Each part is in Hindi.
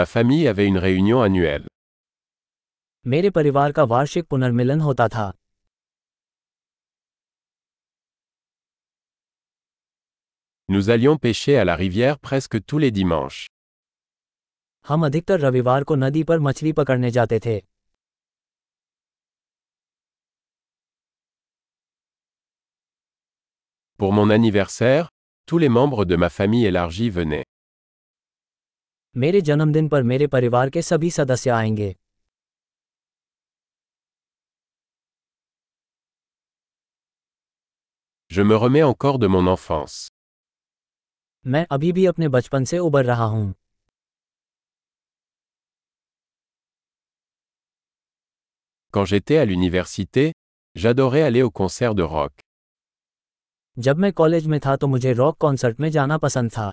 Ma famille avait une réunion annuelle. Nous allions pêcher à la rivière presque tous les dimanches. Pour mon anniversaire, tous les membres de ma famille élargie venaient. मेरे जन्मदिन पर मेरे परिवार के सभी सदस्य आएंगे Je me remets encore de mon enfance. मैं अभी भी अपने बचपन से उबर रहा हूं Quand j'étais à l'université, j'adorais aller aux concerts de rock. जब मैं कॉलेज में था तो मुझे रॉक कॉन्सर्ट में जाना पसंद था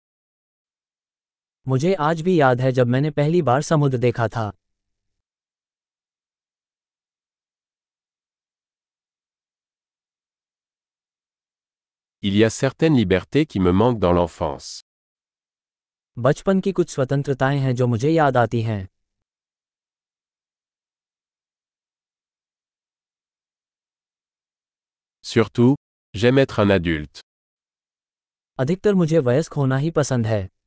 मुझे आज भी याद है जब मैंने पहली बार समुद्र देखा था Il y a certaines libertés qui me manquent dans l'enfance. बचपन की कुछ स्वतंत्रताएं हैं जो मुझे याद आती हैं Surtout, j'aime être un adulte. अधिकतर मुझे वयस्क होना ही पसंद है